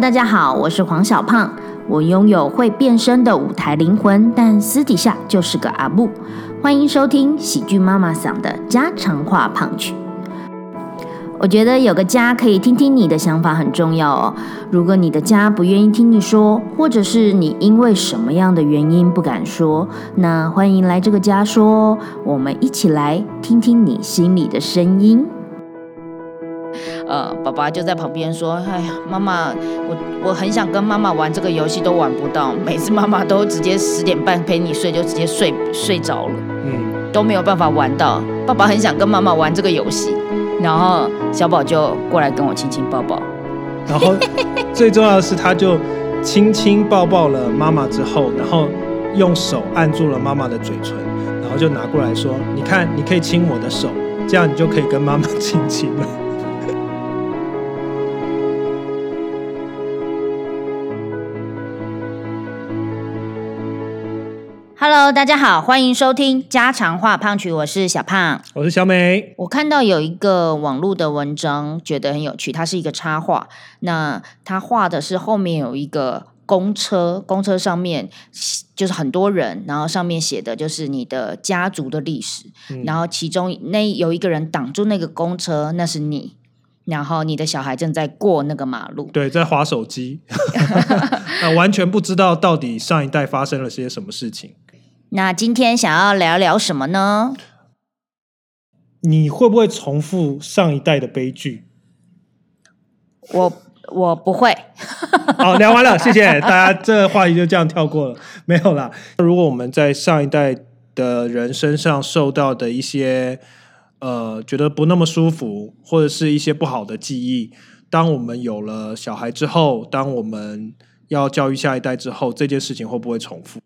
大家好，我是黄小胖。我拥有会变身的舞台灵魂，但私底下就是个阿布。欢迎收听喜剧妈妈桑的家常话胖曲。我觉得有个家可以听听你的想法很重要哦。如果你的家不愿意听你说，或者是你因为什么样的原因不敢说，那欢迎来这个家说，我们一起来听听你心里的声音。呃，爸爸就在旁边说：“哎呀，妈妈，我我很想跟妈妈玩这个游戏，都玩不到。每次妈妈都直接十点半陪你睡，就直接睡睡着了，嗯，都没有办法玩到。爸爸很想跟妈妈玩这个游戏，然后小宝就过来跟我亲亲抱抱，然后最重要的是，他就亲亲抱抱了妈妈之后，然后用手按住了妈妈的嘴唇，然后就拿过来说：你看，你可以亲我的手，这样你就可以跟妈妈亲亲了。” Hello，大家好，欢迎收听家常话胖曲，我是小胖，我是小美。我看到有一个网络的文章，觉得很有趣，它是一个插画。那它画的是后面有一个公车，公车上面就是很多人，然后上面写的就是你的家族的历史。然后其中那有一个人挡住那个公车，那是你。然后你的小孩正在过那个马路，对，在划手机，完全不知道到底上一代发生了些什么事情。那今天想要聊聊什么呢？你会不会重复上一代的悲剧？我我不会。好，聊完了，谢谢大家。这话题就这样跳过了，没有啦。如果我们在上一代的人身上受到的一些呃觉得不那么舒服，或者是一些不好的记忆，当我们有了小孩之后，当我们要教育下一代之后，这件事情会不会重复？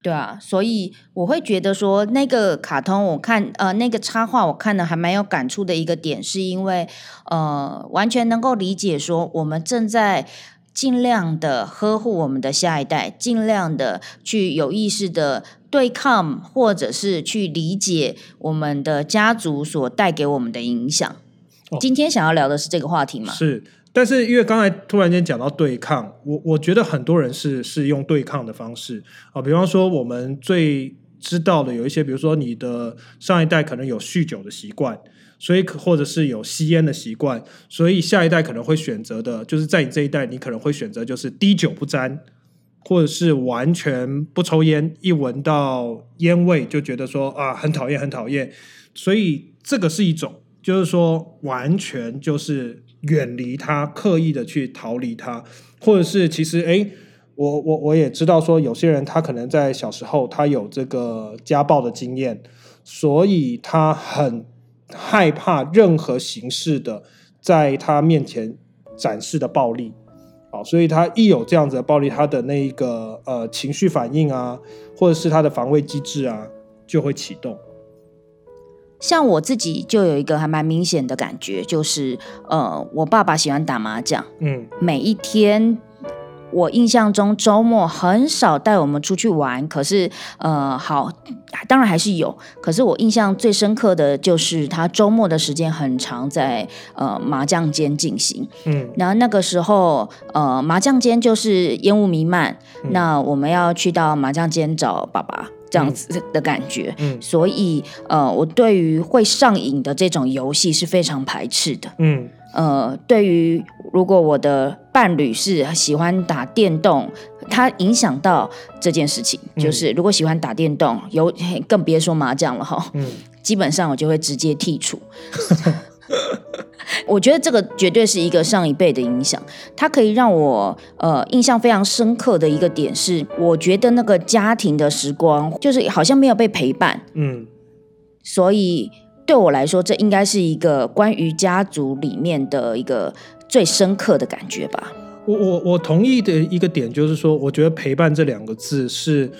对啊，所以我会觉得说，那个卡通我看，呃，那个插画我看的还蛮有感触的一个点，是因为呃，完全能够理解说，我们正在尽量的呵护我们的下一代，尽量的去有意识的对抗，或者是去理解我们的家族所带给我们的影响。今天想要聊的是这个话题吗？是。但是因为刚才突然间讲到对抗，我我觉得很多人是是用对抗的方式啊，比方说我们最知道的有一些，比如说你的上一代可能有酗酒的习惯，所以或者是有吸烟的习惯，所以下一代可能会选择的，就是在你这一代，你可能会选择就是滴酒不沾，或者是完全不抽烟，一闻到烟味就觉得说啊很讨厌很讨厌，所以这个是一种，就是说完全就是。远离他，刻意的去逃离他，或者是其实，哎，我我我也知道说，有些人他可能在小时候他有这个家暴的经验，所以他很害怕任何形式的在他面前展示的暴力，好，所以他一有这样子的暴力，他的那一个呃情绪反应啊，或者是他的防卫机制啊，就会启动。像我自己就有一个还蛮明显的感觉，就是呃，我爸爸喜欢打麻将，嗯，每一天我印象中周末很少带我们出去玩，可是呃，好，当然还是有，可是我印象最深刻的就是他周末的时间很长在呃麻将间进行，嗯，然后那个时候呃麻将间就是烟雾弥漫，那我们要去到麻将间找爸爸。这样子的感觉，嗯，所以呃，我对于会上瘾的这种游戏是非常排斥的，嗯，呃，对于如果我的伴侣是喜欢打电动，他影响到这件事情，就是如果喜欢打电动，有更别说麻将了哈，嗯，基本上我就会直接剔除。我觉得这个绝对是一个上一辈的影响，它可以让我呃印象非常深刻的一个点是，我觉得那个家庭的时光就是好像没有被陪伴，嗯，所以对我来说，这应该是一个关于家族里面的一个最深刻的感觉吧。我我我同意的一个点就是说，我觉得陪伴这两个字是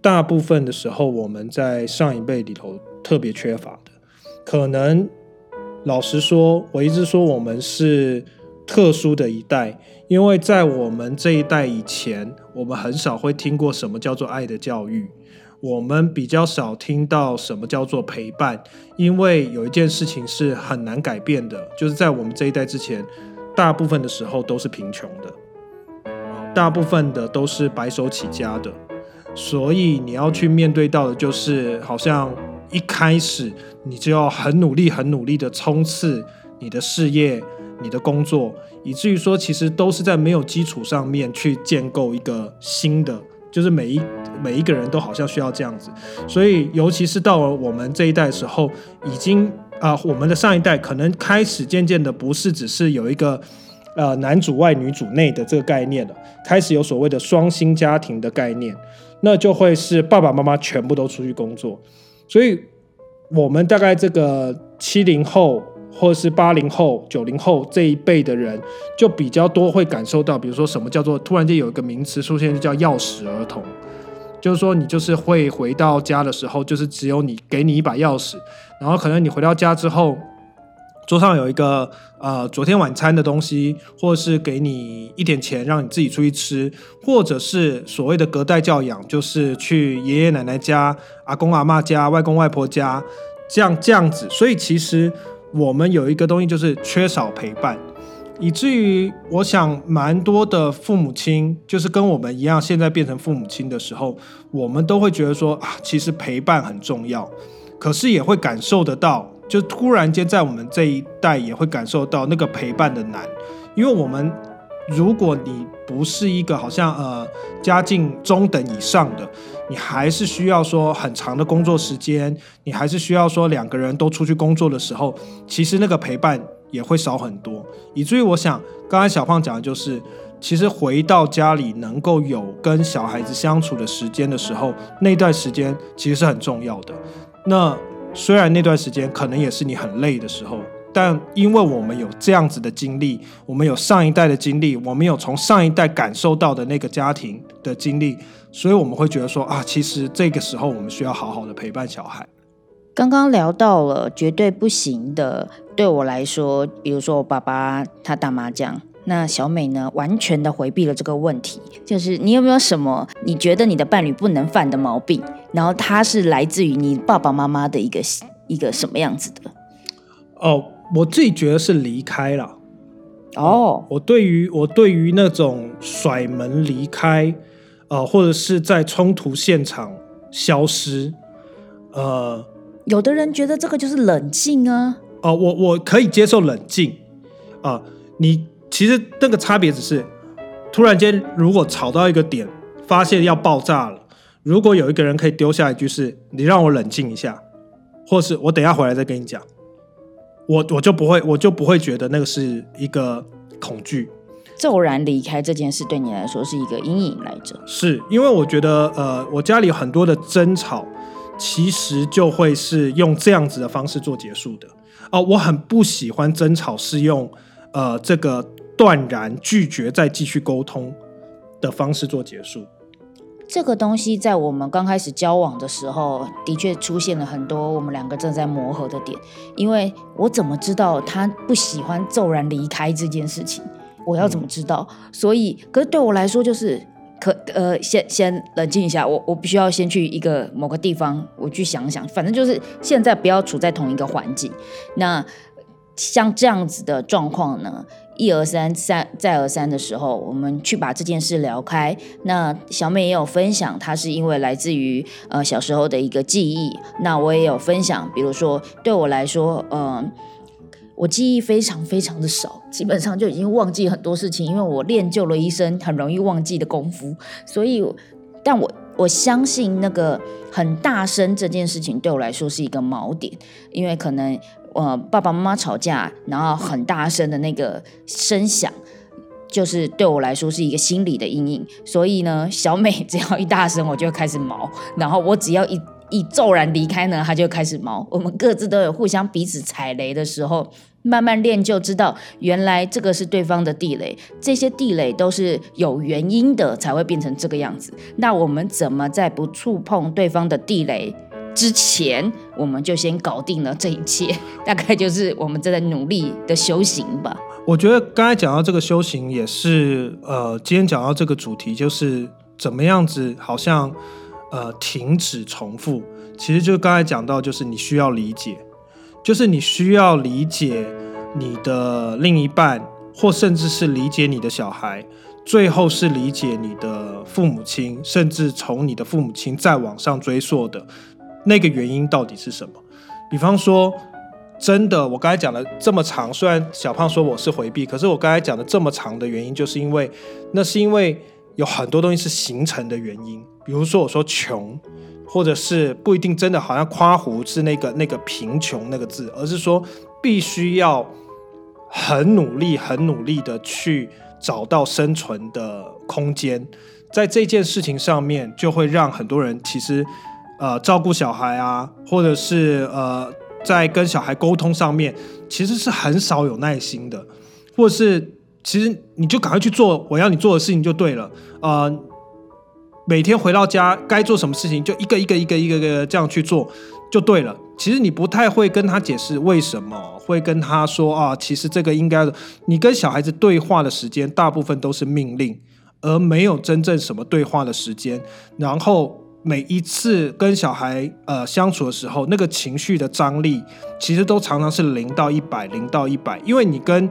大部分的时候我们在上一辈里头特别缺乏的，可能。老实说，我一直说我们是特殊的一代，因为在我们这一代以前，我们很少会听过什么叫做爱的教育，我们比较少听到什么叫做陪伴，因为有一件事情是很难改变的，就是在我们这一代之前，大部分的时候都是贫穷的，大部分的都是白手起家的，所以你要去面对到的就是，好像一开始你就要很努力、很努力的冲刺你的事业、你的工作，以至于说其实都是在没有基础上面去建构一个新的，就是每一每一个人都好像需要这样子，所以尤其是到了我们这一代时候，已经啊，我们的上一代可能开始渐渐的不是只是有一个。呃，男主外女主内的这个概念了，开始有所谓的双薪家庭的概念，那就会是爸爸妈妈全部都出去工作，所以我们大概这个七零后或者是八零后、九零后这一辈的人，就比较多会感受到，比如说什么叫做突然间有一个名词出现，就叫钥匙儿童，就是说你就是会回到家的时候，就是只有你给你一把钥匙，然后可能你回到家之后。桌上有一个呃昨天晚餐的东西，或是给你一点钱让你自己出去吃，或者是所谓的隔代教养，就是去爷爷奶奶家、阿公阿妈家、外公外婆家，这样这样子。所以其实我们有一个东西就是缺少陪伴，以至于我想蛮多的父母亲，就是跟我们一样，现在变成父母亲的时候，我们都会觉得说啊，其实陪伴很重要，可是也会感受得到。就突然间，在我们这一代也会感受到那个陪伴的难，因为我们如果你不是一个好像呃家境中等以上的，你还是需要说很长的工作时间，你还是需要说两个人都出去工作的时候，其实那个陪伴也会少很多。以至于我想，刚才小胖讲的就是，其实回到家里能够有跟小孩子相处的时间的时候，那段时间其实是很重要的。那。虽然那段时间可能也是你很累的时候，但因为我们有这样子的经历，我们有上一代的经历，我们有从上一代感受到的那个家庭的经历，所以我们会觉得说啊，其实这个时候我们需要好好的陪伴小孩。刚刚聊到了绝对不行的，对我来说，比如说我爸爸他打麻将，那小美呢完全的回避了这个问题，就是你有没有什么你觉得你的伴侣不能犯的毛病？然后他是来自于你爸爸妈妈的一个一个什么样子的？哦，我自己觉得是离开了。哦，我对于我对于那种甩门离开，呃，或者是在冲突现场消失，呃，有的人觉得这个就是冷静啊。哦，我我可以接受冷静啊。你其实那个差别只是，突然间如果吵到一个点，发现要爆炸了。如果有一个人可以丢下一句是“你让我冷静一下”，或是我等下回来再跟你讲，我我就不会我就不会觉得那个是一个恐惧。骤然离开这件事对你来说是一个阴影来着。是因为我觉得呃，我家里很多的争吵，其实就会是用这样子的方式做结束的。哦，我很不喜欢争吵是用呃这个断然拒绝再继续沟通的方式做结束。这个东西在我们刚开始交往的时候，的确出现了很多我们两个正在磨合的点。因为我怎么知道他不喜欢骤然离开这件事情？我要怎么知道？所以，可是对我来说，就是可呃，先先冷静一下，我我必须要先去一个某个地方，我去想想。反正就是现在不要处在同一个环境。那像这样子的状况呢？一而三，三再而三的时候，我们去把这件事聊开。那小美也有分享，她是因为来自于呃小时候的一个记忆。那我也有分享，比如说对我来说，嗯，我记忆非常非常的少，基本上就已经忘记很多事情，因为我练就了一身很容易忘记的功夫。所以，但我我相信那个很大声这件事情对我来说是一个锚点，因为可能。呃，爸爸妈妈吵架，然后很大声的那个声响，就是对我来说是一个心理的阴影。所以呢，小美只要一大声，我就开始毛；然后我只要一一骤然离开呢，她就开始毛。我们各自都有互相彼此踩雷的时候，慢慢练就知道，原来这个是对方的地雷，这些地雷都是有原因的，才会变成这个样子。那我们怎么在不触碰对方的地雷？之前我们就先搞定了这一切，大概就是我们正在努力的修行吧。我觉得刚才讲到这个修行，也是呃，今天讲到这个主题，就是怎么样子，好像呃停止重复。其实就刚才讲到，就是你需要理解，就是你需要理解你的另一半，或甚至是理解你的小孩。最后是理解你的父母亲，甚至从你的父母亲再往上追溯的那个原因到底是什么？比方说，真的，我刚才讲的这么长，虽然小胖说我是回避，可是我刚才讲的这么长的原因，就是因为那是因为有很多东西是形成的原因。比如说我说穷，或者是不一定真的好像夸胡是那个那个贫穷那个字，而是说必须要很努力、很努力的去。找到生存的空间，在这件事情上面，就会让很多人其实，呃，照顾小孩啊，或者是呃，在跟小孩沟通上面，其实是很少有耐心的，或者是其实你就赶快去做我要你做的事情就对了，呃，每天回到家该做什么事情就一个一个一个一个个这样去做就对了。其实你不太会跟他解释为什么会跟他说啊，其实这个应该。你跟小孩子对话的时间大部分都是命令，而没有真正什么对话的时间。然后每一次跟小孩呃相处的时候，那个情绪的张力其实都常常是零到一百，零到一百。因为你跟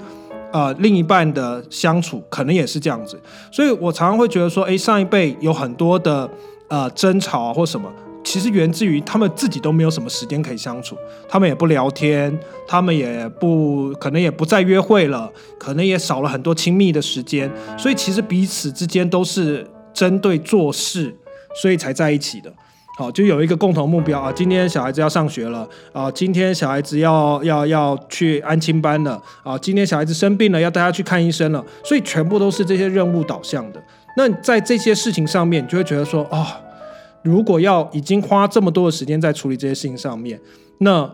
呃另一半的相处可能也是这样子，所以我常常会觉得说，哎，上一辈有很多的呃争吵啊或什么。其实源自于他们自己都没有什么时间可以相处，他们也不聊天，他们也不可能也不再约会了，可能也少了很多亲密的时间，所以其实彼此之间都是针对做事，所以才在一起的。好，就有一个共同目标啊，今天小孩子要上学了啊，今天小孩子要要要去安亲班了啊，今天小孩子生病了要带他去看医生了，所以全部都是这些任务导向的。那在这些事情上面，你就会觉得说啊。如果要已经花这么多的时间在处理这些事情上面，那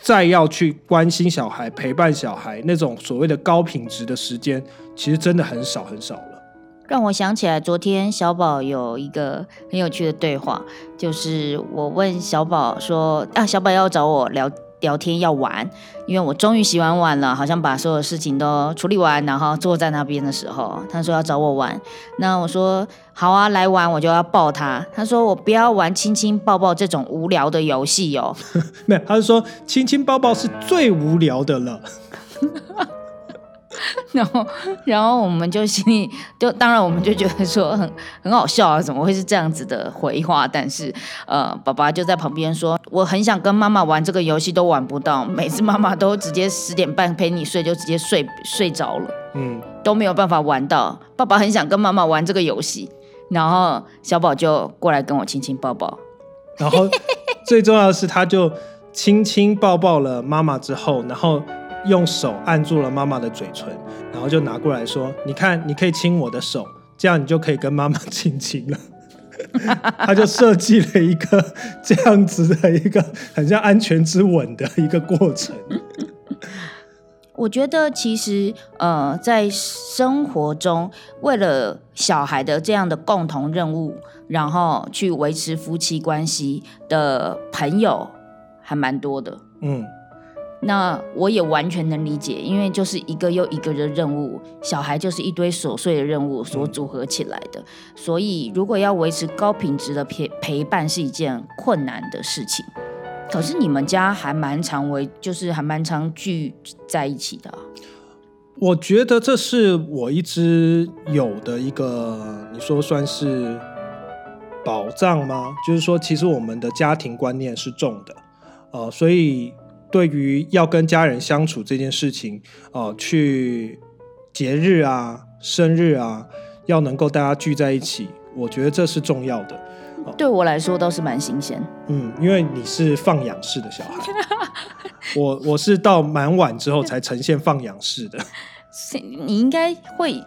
再要去关心小孩、陪伴小孩那种所谓的高品质的时间，其实真的很少很少。让我想起来，昨天小宝有一个很有趣的对话，就是我问小宝说：“啊，小宝要找我聊。”聊天要玩，因为我终于洗完碗了，好像把所有事情都处理完，然后坐在那边的时候，他说要找我玩，那我说好啊，来玩，我就要抱他。他说我不要玩亲亲抱抱这种无聊的游戏哦，没有，他是说亲亲抱抱是最无聊的了。然后，然后我们就心里就当然我们就觉得说很很好笑啊，怎么会是这样子的回话？但是呃，爸爸就在旁边说，我很想跟妈妈玩这个游戏，都玩不到，每次妈妈都直接十点半陪你睡就直接睡睡着了，嗯，都没有办法玩到。爸爸很想跟妈妈玩这个游戏，然后小宝就过来跟我亲亲抱抱，然后最重要的是，他就亲亲抱抱了妈妈之后，然后。用手按住了妈妈的嘴唇，然后就拿过来说：“你看，你可以亲我的手，这样你就可以跟妈妈亲亲了。”他就设计了一个这样子的一个很像安全之吻的一个过程。我觉得其实呃，在生活中，为了小孩的这样的共同任务，然后去维持夫妻关系的朋友还蛮多的。嗯。那我也完全能理解，因为就是一个又一个的任务，小孩就是一堆琐碎的任务所组合起来的，所以如果要维持高品质的陪陪伴是一件困难的事情。可是你们家还蛮常为，就是还蛮常聚在一起的。我觉得这是我一直有的一个，你说算是保障吗？就是说，其实我们的家庭观念是重的，呃，所以。对于要跟家人相处这件事情，哦，去节日啊、生日啊，要能够大家聚在一起，我觉得这是重要的。对我来说都是蛮新鲜。嗯，因为你是放养式的小孩，我我是到蛮晚之后才呈现放养式的。你应该会，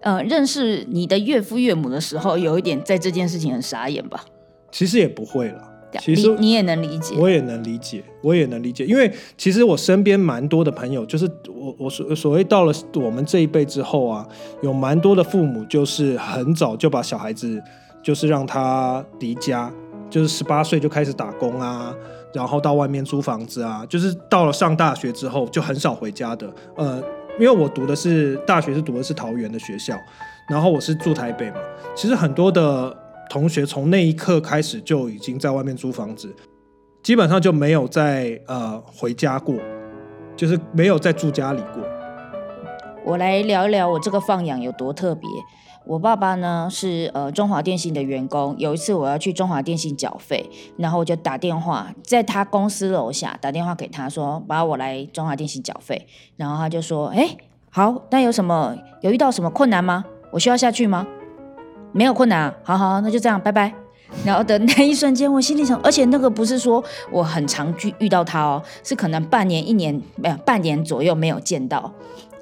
呃，认识你的岳父岳母的时候，有一点在这件事情很傻眼吧？其实也不会了。其实你也能理解，我也能理解，我也能理解，因为其实我身边蛮多的朋友，就是我我所所谓到了我们这一辈之后啊，有蛮多的父母就是很早就把小孩子就是让他离家，就是十八岁就开始打工啊，然后到外面租房子啊，就是到了上大学之后就很少回家的。呃，因为我读的是大学是读的是桃园的学校，然后我是住台北嘛，其实很多的。同学从那一刻开始就已经在外面租房子，基本上就没有再呃回家过，就是没有在住家里过。我来聊一聊我这个放养有多特别。我爸爸呢是呃中华电信的员工，有一次我要去中华电信缴费，然后我就打电话在他公司楼下打电话给他说，把我来中华电信缴费，然后他就说，哎，好，那有什么有遇到什么困难吗？我需要下去吗？没有困难，好好，那就这样，拜拜。然后的那一瞬间，我心里想，而且那个不是说我很常遇遇到他哦，是可能半年、一年没有半年左右没有见到，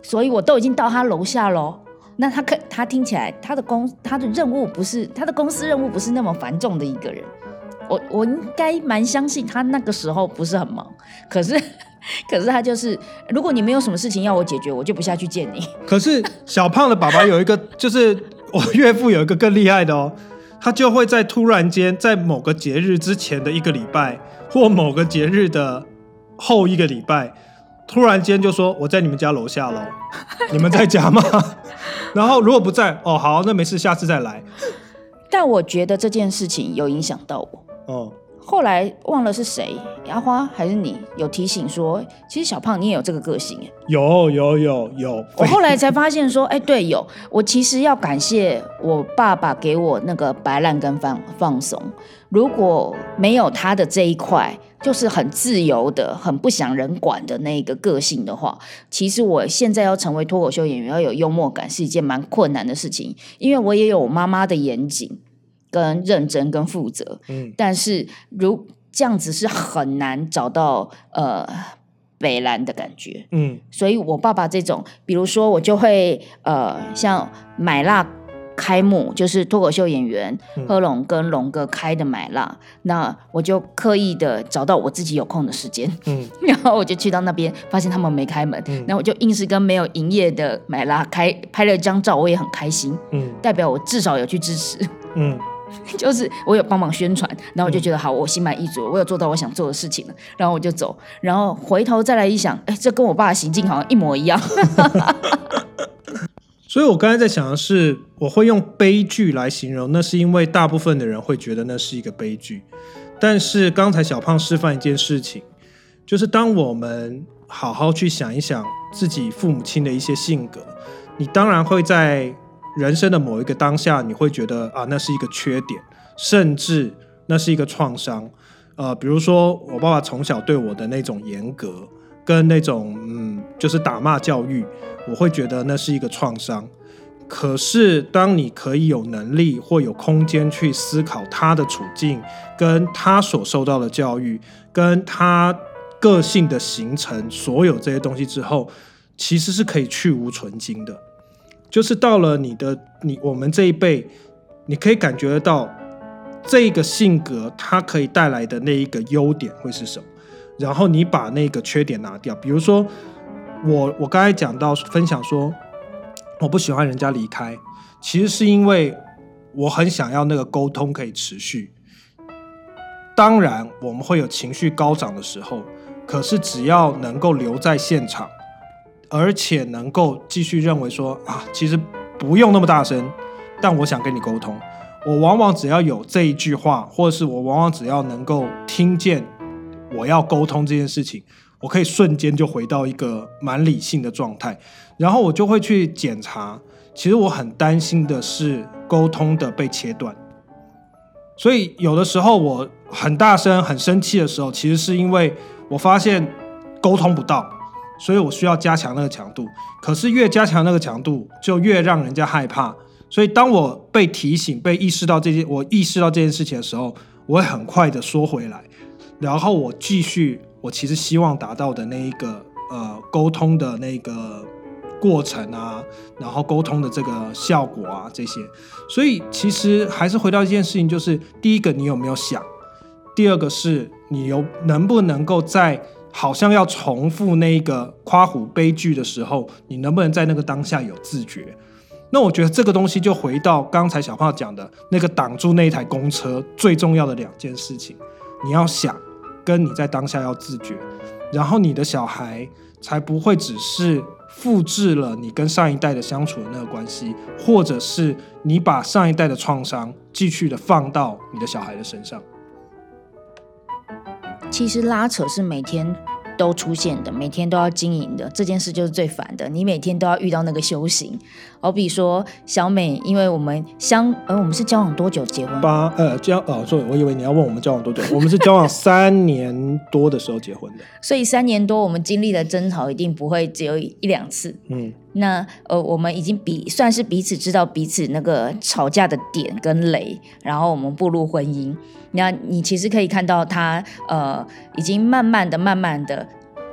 所以我都已经到他楼下喽。那他可他听起来他的公他的任务不是他的公司任务不是那么繁重的一个人，我我应该蛮相信他那个时候不是很忙，可是 可是他就是如果你没有什么事情要我解决，我就不下去见你。可是小胖的爸爸有一个，就是我岳父有一个更厉害的哦。他就会在突然间，在某个节日之前的一个礼拜，或某个节日的后一个礼拜，突然间就说：“我在你们家楼下喽，你们在家吗？”然后如果不在，哦，好，那没事，下次再来。但我觉得这件事情有影响到我。哦。后来忘了是谁，阿花还是你有提醒说，其实小胖你也有这个个性哎，有有有有。我后来才发现说，哎，对，有。我其实要感谢我爸爸给我那个白烂跟放放松，如果没有他的这一块，就是很自由的、很不想人管的那个个性的话，其实我现在要成为脱口秀演员，要有幽默感是一件蛮困难的事情，因为我也有我妈妈的严谨。跟认真跟负责，嗯，但是如这样子是很难找到呃北蓝的感觉，嗯，所以我爸爸这种，比如说我就会呃像买辣开幕，就是脱口秀演员贺龙跟龙哥开的买辣，那我就刻意的找到我自己有空的时间，嗯，然后我就去到那边，发现他们没开门，那我就硬是跟没有营业的买辣开拍了一张照，我也很开心，嗯，代表我至少有去支持，嗯。就是我有帮忙宣传，然后我就觉得好，我心满意足，我有做到我想做的事情了，然后我就走，然后回头再来一想，哎，这跟我爸的行径好像一模一样。所以我刚才在想的是，我会用悲剧来形容，那是因为大部分的人会觉得那是一个悲剧。但是刚才小胖示范一件事情，就是当我们好好去想一想自己父母亲的一些性格，你当然会在。人生的某一个当下，你会觉得啊，那是一个缺点，甚至那是一个创伤。呃，比如说我爸爸从小对我的那种严格，跟那种嗯，就是打骂教育，我会觉得那是一个创伤。可是当你可以有能力或有空间去思考他的处境，跟他所受到的教育，跟他个性的形成，所有这些东西之后，其实是可以去无存精的。就是到了你的你我们这一辈，你可以感觉得到这个性格它可以带来的那一个优点会是什么，然后你把那个缺点拿掉。比如说我我刚才讲到分享说我不喜欢人家离开，其实是因为我很想要那个沟通可以持续。当然我们会有情绪高涨的时候，可是只要能够留在现场。而且能够继续认为说啊，其实不用那么大声，但我想跟你沟通。我往往只要有这一句话，或者是我往往只要能够听见我要沟通这件事情，我可以瞬间就回到一个蛮理性的状态。然后我就会去检查。其实我很担心的是沟通的被切断。所以有的时候我很大声、很生气的时候，其实是因为我发现沟通不到。所以我需要加强那个强度，可是越加强那个强度，就越让人家害怕。所以当我被提醒、被意识到这件，我意识到这件事情的时候，我会很快的缩回来，然后我继续我其实希望达到的那一个呃沟通的那个过程啊，然后沟通的这个效果啊这些。所以其实还是回到一件事情，就是第一个你有没有想，第二个是你有能不能够在。好像要重复那个夸虎悲剧的时候，你能不能在那个当下有自觉？那我觉得这个东西就回到刚才小胖讲的那个挡住那一台公车最重要的两件事情：你要想，跟你在当下要自觉，然后你的小孩才不会只是复制了你跟上一代的相处的那个关系，或者是你把上一代的创伤继续的放到你的小孩的身上。其实拉扯是每天都出现的，每天都要经营的这件事就是最烦的。你每天都要遇到那个修行，好比说小美，因为我们相，呃，我们是交往多久结婚？八，呃，交，哦，所以我以为你要问我们交往多久，我们是交往三年多的时候结婚的。所以三年多，我们经历的争吵一定不会只有一两次。嗯，那呃，我们已经彼算是彼此知道彼此那个吵架的点跟雷，然后我们步入婚姻。那你其实可以看到他，呃，已经慢慢的、慢慢的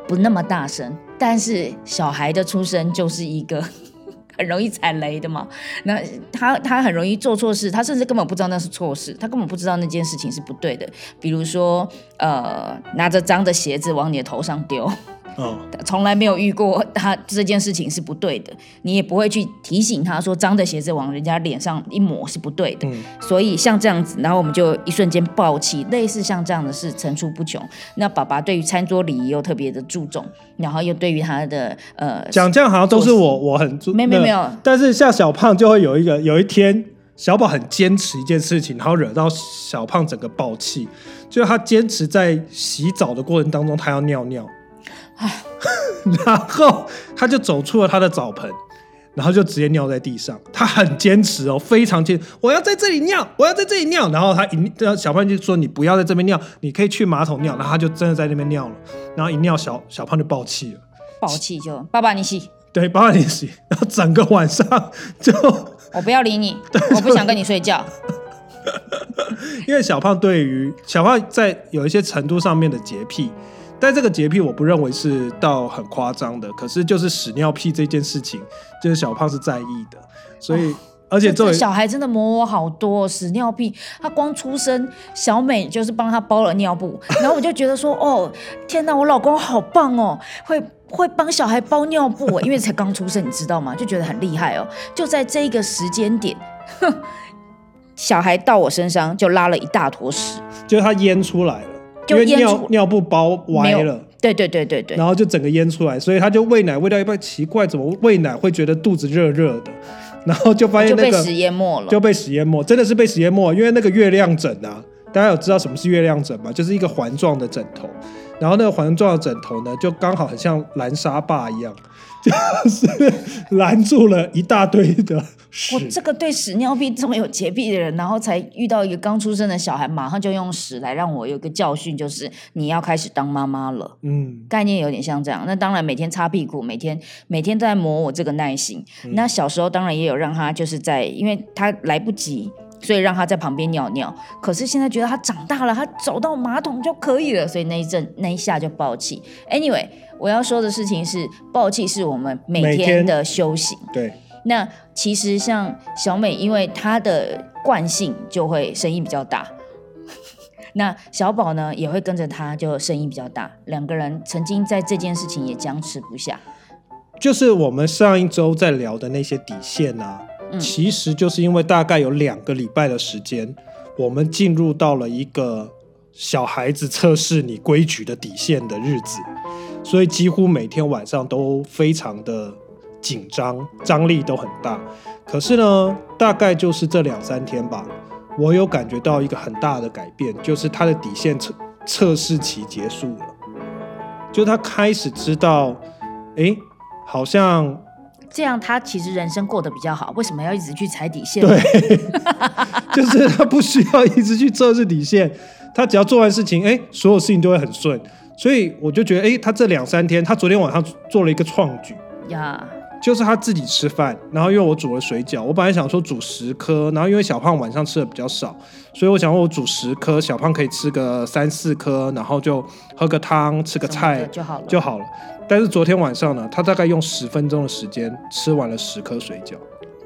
不那么大声，但是小孩的出生就是一个 很容易踩雷的嘛。那他他很容易做错事，他甚至根本不知道那是错事，他根本不知道那件事情是不对的。比如说，呃，拿着脏的鞋子往你的头上丢。哦，从来没有遇过他这件事情是不对的，你也不会去提醒他说脏的鞋子往人家脸上一抹是不对的。嗯，所以像这样子，然后我们就一瞬间爆气，类似像这样的事层出不穷。那爸爸对于餐桌礼仪又特别的注重，然后又对于他的呃讲这样好像都是我我很注没没没有，但是像小胖就会有一个有一天小宝很坚持一件事情，然后惹到小胖整个爆气，就是他坚持在洗澡的过程当中他要尿尿。然后他就走出了他的澡盆，然后就直接尿在地上。他很坚持哦，非常坚，我要在这里尿，我要在这里尿。然后他一，小胖就说：“你不要在这边尿，你可以去马桶尿。”然后他就真的在那边尿了。然后一尿，小小胖就爆气了，爆气就爸爸你洗，对，爸爸你洗。然后整个晚上就我不要理你，我不想跟你睡觉。因为小胖对于小胖在有一些程度上面的洁癖。但这个洁癖我不认为是到很夸张的，可是就是屎尿屁这件事情，就是小胖是在意的，所以而且这小孩真的磨我好多屎尿屁，他光出生，小美就是帮他包了尿布，然后我就觉得说，哦，天哪，我老公好棒哦，会会帮小孩包尿布，因为才刚出生，你知道吗？就觉得很厉害哦，就在这个时间点，小孩到我身上就拉了一大坨屎，就是他淹出来了。因为尿尿布包歪了，对对对对对，然后就整个淹出来，所以他就喂奶喂到一半，奇怪，怎么喂奶会觉得肚子热热的？然后就发现那个就被屎淹没了，就被屎淹没，真的是被屎淹没，因为那个月亮枕啊，大家有知道什么是月亮枕吗？就是一个环状的枕头，然后那个环状的枕头呢，就刚好很像蓝沙坝一样。就是拦住了一大堆的屎。我这个对屎尿屁这么有洁癖的人，然后才遇到一个刚出生的小孩，马上就用屎来让我有个教训，就是你要开始当妈妈了。嗯，概念有点像这样。那当然每天擦屁股，每天每天都在磨我这个耐心。那小时候当然也有让他就是在，因为他来不及，所以让他在旁边尿尿。可是现在觉得他长大了，他走到马桶就可以了，所以那一阵那一下就爆气。Anyway。我要说的事情是，暴气是我们每天的修行。对，那其实像小美，因为她的惯性就会声音比较大，那小宝呢也会跟着她就声音比较大。两个人曾经在这件事情也僵持不下。就是我们上一周在聊的那些底线啊，其实就是因为大概有两个礼拜的时间，我们进入到了一个小孩子测试你规矩的底线的日子。所以几乎每天晚上都非常的紧张，张力都很大。可是呢，大概就是这两三天吧，我有感觉到一个很大的改变，就是他的底线测测试期结束了，就他开始知道，哎，好像这样，他其实人生过得比较好。为什么要一直去踩底线？对，就是他不需要一直去测试底线，他只要做完事情，哎，所有事情都会很顺。所以我就觉得，哎，他这两三天，他昨天晚上做了一个创举呀，就是他自己吃饭，然后因为我煮了水饺，我本来想说煮十颗，然后因为小胖晚上吃的比较少，所以我想我煮十颗，小胖可以吃个三四颗，然后就喝个汤，吃个菜就好了就好了。但是昨天晚上呢，他大概用十分钟的时间吃完了十颗水饺，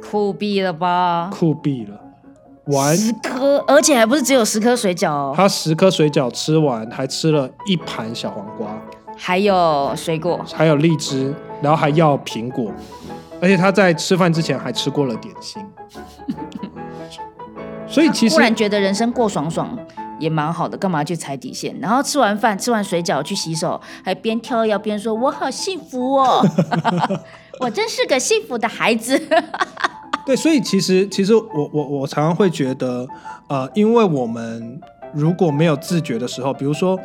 酷毙了吧？酷毙了。十颗，而且还不是只有十颗水饺哦。他十颗水饺吃完，还吃了一盘小黄瓜，还有水果，还有荔枝，然后还要苹果，而且他在吃饭之前还吃过了点心。所以其实突然觉得人生过爽爽也蛮好的，干嘛去踩底线？然后吃完饭，吃完水饺去洗手，还边跳摇边说：“我好幸福哦，我真是个幸福的孩子。”对，所以其实其实我我我常常会觉得，呃，因为我们如果没有自觉的时候，比如说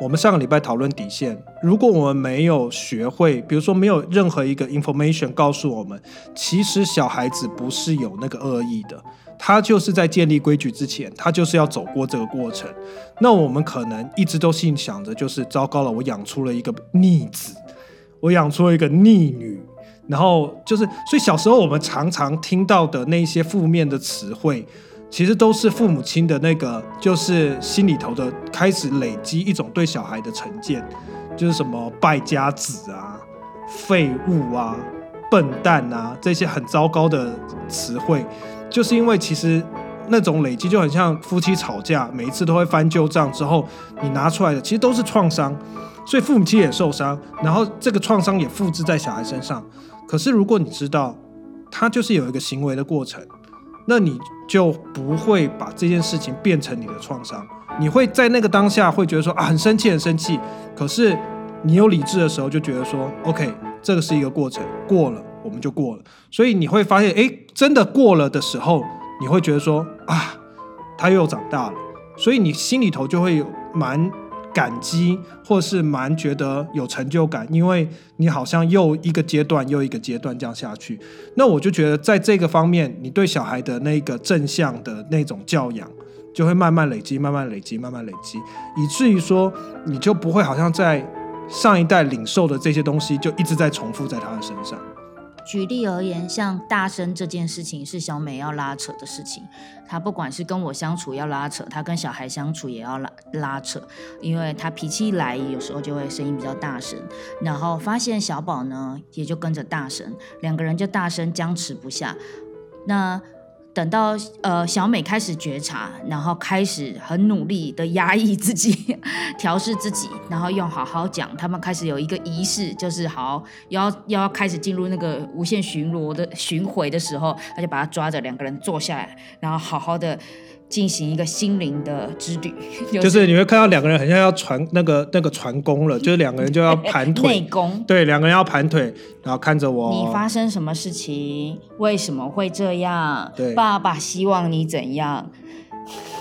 我们上个礼拜讨论底线，如果我们没有学会，比如说没有任何一个 information 告诉我们，其实小孩子不是有那个恶意的，他就是在建立规矩之前，他就是要走过这个过程。那我们可能一直都心想着，就是糟糕了，我养出了一个逆子，我养出了一个逆女，然后就是，所以小时候我们常常听到的那些负面的词汇。其实都是父母亲的那个，就是心里头的开始累积一种对小孩的成见，就是什么败家子啊、废物啊、笨蛋啊这些很糟糕的词汇，就是因为其实那种累积就很像夫妻吵架，每一次都会翻旧账之后，你拿出来的其实都是创伤，所以父母亲也受伤，然后这个创伤也复制在小孩身上。可是如果你知道，他就是有一个行为的过程。那你就不会把这件事情变成你的创伤，你会在那个当下会觉得说啊很生气很生气，可是你有理智的时候就觉得说 OK 这个是一个过程，过了我们就过了，所以你会发现哎真的过了的时候，你会觉得说啊他又长大了，所以你心里头就会有蛮。感激，或是蛮觉得有成就感，因为你好像又一个阶段又一个阶段这样下去。那我就觉得，在这个方面，你对小孩的那个正向的那种教养，就会慢慢累积，慢慢累积，慢慢累积，以至于说，你就不会好像在上一代领受的这些东西，就一直在重复在他的身上。举例而言，像大声这件事情是小美要拉扯的事情。她不管是跟我相处要拉扯，她跟小孩相处也要拉拉扯，因为她脾气一来，有时候就会声音比较大声。然后发现小宝呢，也就跟着大声，两个人就大声僵持不下。那。等到呃小美开始觉察，然后开始很努力的压抑自己，调试自己，然后用好好讲。他们开始有一个仪式，就是好要要开始进入那个无限巡逻的巡回的时候，他就把他抓着，两个人坐下来，然后好好的。进行一个心灵的之旅，就是你会看到两个人很像要传那个那个传功了，就是两个人就要盘腿内功，对，两个人要盘腿，然后看着我，你发生什么事情？为什么会这样？对，爸爸希望你怎样？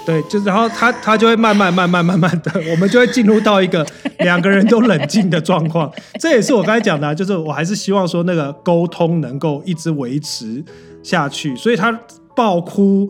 对，就是然后他他就会慢慢慢慢慢慢的，我们就会进入到一个两个人都冷静的状况。这也是我刚才讲的，就是我还是希望说那个沟通能够一直维持下去，所以他爆哭。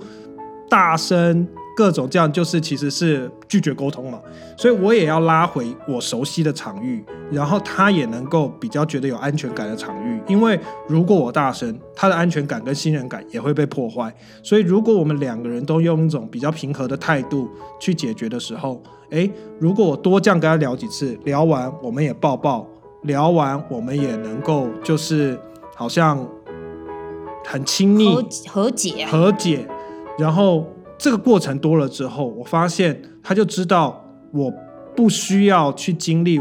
大声，各种这样就是其实是拒绝沟通嘛，所以我也要拉回我熟悉的场域，然后他也能够比较觉得有安全感的场域。因为如果我大声，他的安全感跟信任感也会被破坏。所以如果我们两个人都用一种比较平和的态度去解决的时候，诶，如果我多这样跟他聊几次，聊完我们也抱抱，聊完我们也能够就是好像很亲密和解和解。然后这个过程多了之后，我发现他就知道我不需要去经历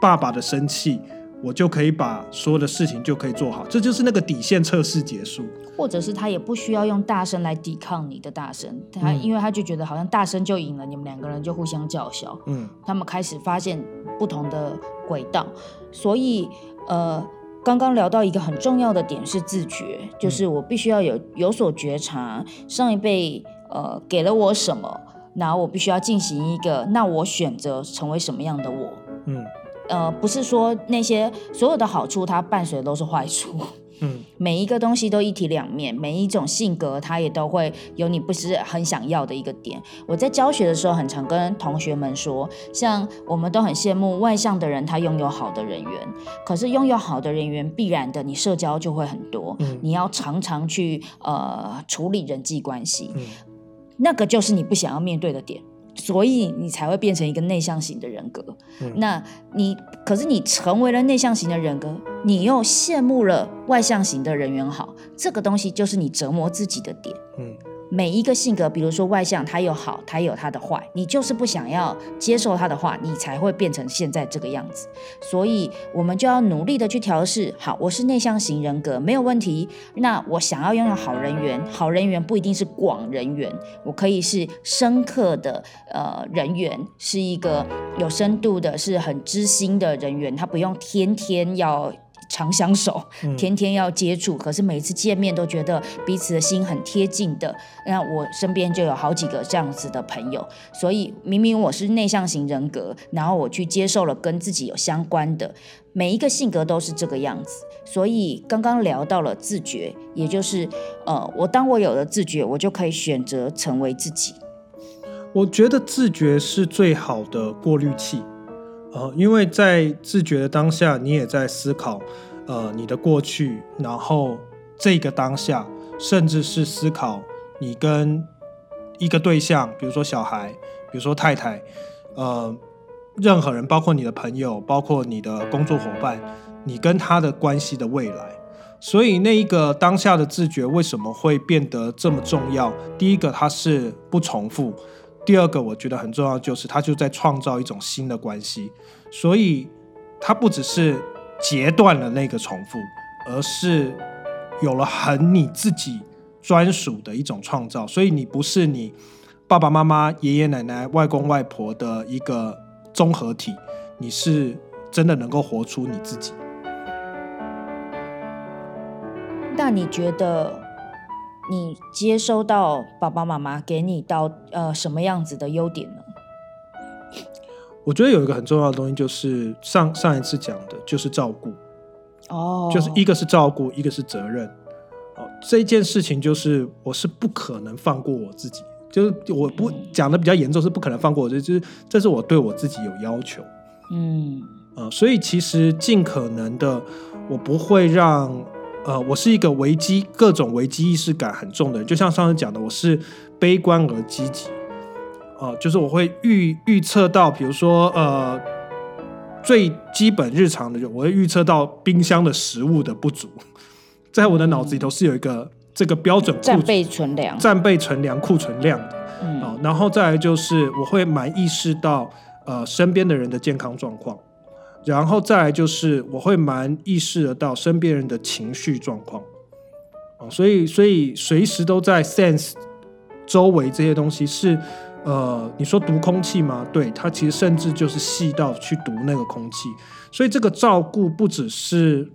爸爸的生气，我就可以把所有的事情就可以做好。这就是那个底线测试结束，或者是他也不需要用大声来抵抗你的大声，他因为他就觉得好像大声就赢了，你们两个人就互相叫嚣。嗯，他们开始发现不同的轨道，所以呃。刚刚聊到一个很重要的点是自觉，就是我必须要有有所觉察，上一辈呃给了我什么，然后我必须要进行一个，那我选择成为什么样的我？嗯，呃，不是说那些所有的好处它伴随的都是坏处。嗯，每一个东西都一体两面，每一种性格它也都会有你不是很想要的一个点。我在教学的时候，很常跟同学们说，像我们都很羡慕外向的人，他拥有好的人缘。可是拥有好的人缘，必然的你社交就会很多，你要常常去呃处理人际关系，那个就是你不想要面对的点。所以你才会变成一个内向型的人格。那你可是你成为了内向型的人格，你又羡慕了外向型的人缘好，这个东西就是你折磨自己的点。嗯。每一个性格，比如说外向，他有好，他有他的坏，你就是不想要接受他的话，你才会变成现在这个样子。所以，我们就要努力的去调试。好，我是内向型人格，没有问题。那我想要拥有好人缘，好人缘不一定是广人缘，我可以是深刻的呃人缘，是一个有深度的，是很知心的人缘，他不用天天要。常相守，天天要接触，可是每次见面都觉得彼此的心很贴近的。那我身边就有好几个这样子的朋友，所以明明我是内向型人格，然后我去接受了跟自己有相关的每一个性格都是这个样子。所以刚刚聊到了自觉，也就是呃，我当我有了自觉，我就可以选择成为自己。我觉得自觉是最好的过滤器。呃，因为在自觉的当下，你也在思考，呃，你的过去，然后这个当下，甚至是思考你跟一个对象，比如说小孩，比如说太太，呃，任何人，包括你的朋友，包括你的工作伙伴，你跟他的关系的未来。所以那一个当下的自觉为什么会变得这么重要？第一个，它是不重复。第二个我觉得很重要，就是他就在创造一种新的关系，所以他不只是截断了那个重复，而是有了很你自己专属的一种创造。所以你不是你爸爸妈妈、爷爷奶奶、外公外婆的一个综合体，你是真的能够活出你自己。那你觉得？你接收到爸爸妈妈给你到呃什么样子的优点呢？我觉得有一个很重要的东西，就是上上一次讲的，就是照顾。哦，就是一个是照顾，一个是责任。哦，这件事情就是我是不可能放过我自己，就是我不讲的比较严重，是不可能放过我，就是这是我对我自己有要求。嗯，呃，所以其实尽可能的，我不会让。呃，我是一个危机各种危机意识感很重的人，就像上次讲的，我是悲观而积极。呃，就是我会预预测到，比如说呃，最基本日常的，就我会预测到冰箱的食物的不足，在我的脑子里头是有一个这个标准战备存粮、战备存粮库存量的。啊，然后再来就是我会蛮意识到呃身边的人的健康状况。然后再来就是，我会蛮意识得到身边人的情绪状况，啊，所以所以随时都在 sense 周围这些东西是，呃，你说读空气吗？对，它其实甚至就是细到去读那个空气，所以这个照顾不只是，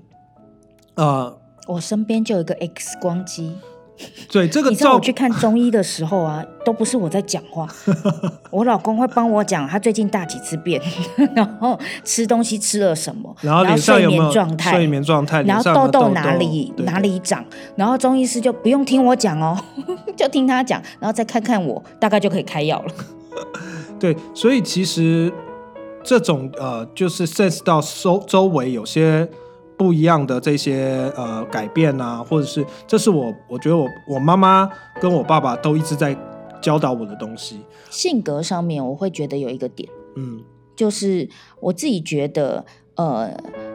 呃，我身边就有一个 X 光机。对这个，你知道我去看中医的时候啊，都不是我在讲话，我老公会帮我讲他最近大几次便，然后吃东西吃了什么，然后睡眠状态，睡眠状态，然后痘痘哪里哪里长，然后中医师就不用听我讲哦，就听他讲，然后再看看我，大概就可以开药了。对，所以其实这种呃，就是 sense 到周周围有些。不一样的这些呃改变啊，或者是这是我我觉得我我妈妈跟我爸爸都一直在教导我的东西。性格上面我会觉得有一个点，嗯，就是我自己觉得呃，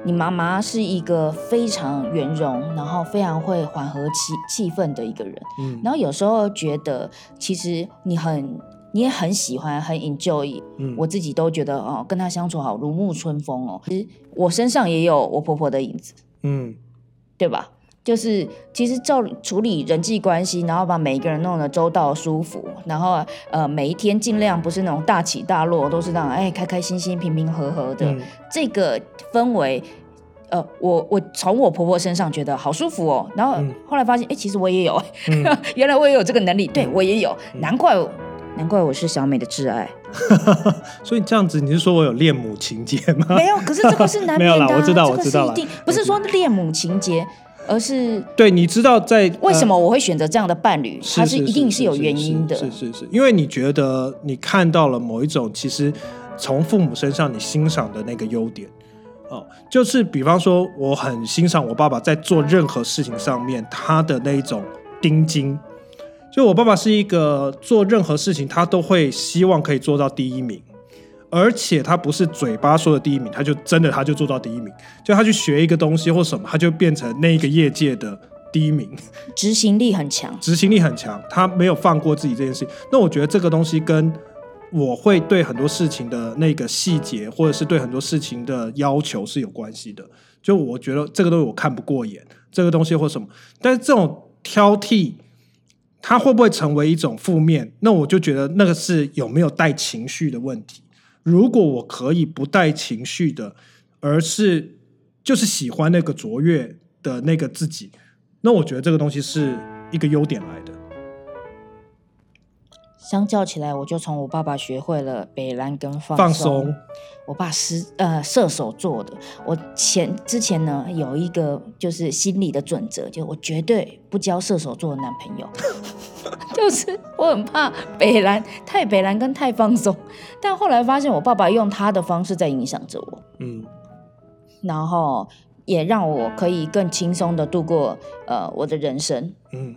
你妈妈是一个非常圆融，然后非常会缓和气气氛的一个人，嗯，然后有时候觉得其实你很。你也很喜欢，很 enjoy，嗯，我自己都觉得哦，跟他相处好如沐春风哦。其实我身上也有我婆婆的影子，嗯，对吧？就是其实照处理人际关系，然后把每一个人弄得周到舒服，然后呃每一天尽量不是那种大起大落，都是那种哎开开心心、平平和和的。这个氛围。呃，我我从我婆婆身上觉得好舒服哦，然后后来发现哎，其实我也有，原来我也有这个能力，对我也有，难怪。难怪我是小美的挚爱，所以这样子你是说我有恋母情节吗？没有，可是这个是难免的，我知道，我知道了，不是说恋母情节，而是对，你知道在为什么我会选择这样的伴侣，他是一定是有原因的，是是是，因为你觉得你看到了某一种其实从父母身上你欣赏的那个优点哦，就是比方说我很欣赏我爸爸在做任何事情上面他的那一种钉钉。就我爸爸是一个做任何事情，他都会希望可以做到第一名，而且他不是嘴巴说的第一名，他就真的他就做到第一名。就他去学一个东西或什么，他就变成那一个业界的第一名。执行力很强，执行力很强，他没有放过自己这件事情。那我觉得这个东西跟我会对很多事情的那个细节，或者是对很多事情的要求是有关系的。就我觉得这个东西我看不过眼，这个东西或什么，但是这种挑剔。它会不会成为一种负面？那我就觉得那个是有没有带情绪的问题。如果我可以不带情绪的，而是就是喜欢那个卓越的那个自己。那我觉得这个东西是一个优点来的。相较起来，我就从我爸爸学会了北兰跟放松。我爸是呃射手座的，我前之前呢有一个就是心理的准则，就我绝对不交射手座的男朋友，就是我很怕北兰太北兰跟太放松。但后来发现我爸爸用他的方式在影响着我，嗯，然后也让我可以更轻松的度过呃我的人生，嗯。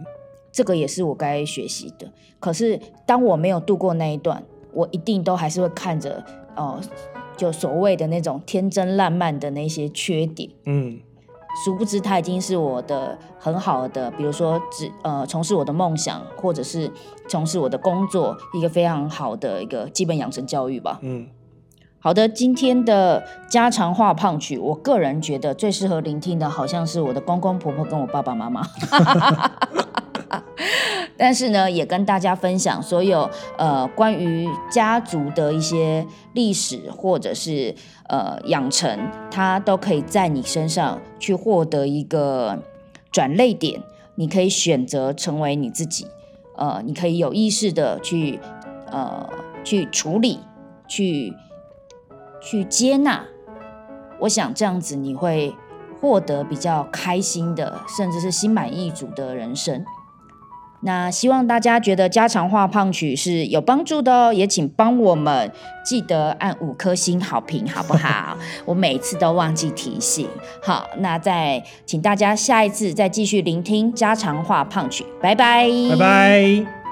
这个也是我该学习的。可是当我没有度过那一段，我一定都还是会看着，哦，就所谓的那种天真烂漫的那些缺点。嗯，殊不知他已经是我的很好的，比如说只呃从事我的梦想，或者是从事我的工作，一个非常好的一个基本养成教育吧。嗯，好的，今天的家常话胖曲，我个人觉得最适合聆听的，好像是我的公公婆婆跟我爸爸妈妈。但是呢，也跟大家分享所有呃关于家族的一些历史或者是呃养成，它都可以在你身上去获得一个转类点，你可以选择成为你自己，呃，你可以有意识的去呃去处理，去去接纳。我想这样子你会获得比较开心的，甚至是心满意足的人生。那希望大家觉得家常话胖曲是有帮助的哦，也请帮我们记得按五颗星好评，好不好？我每次都忘记提醒。好，那再请大家下一次再继续聆听家常话胖曲，拜拜，拜拜。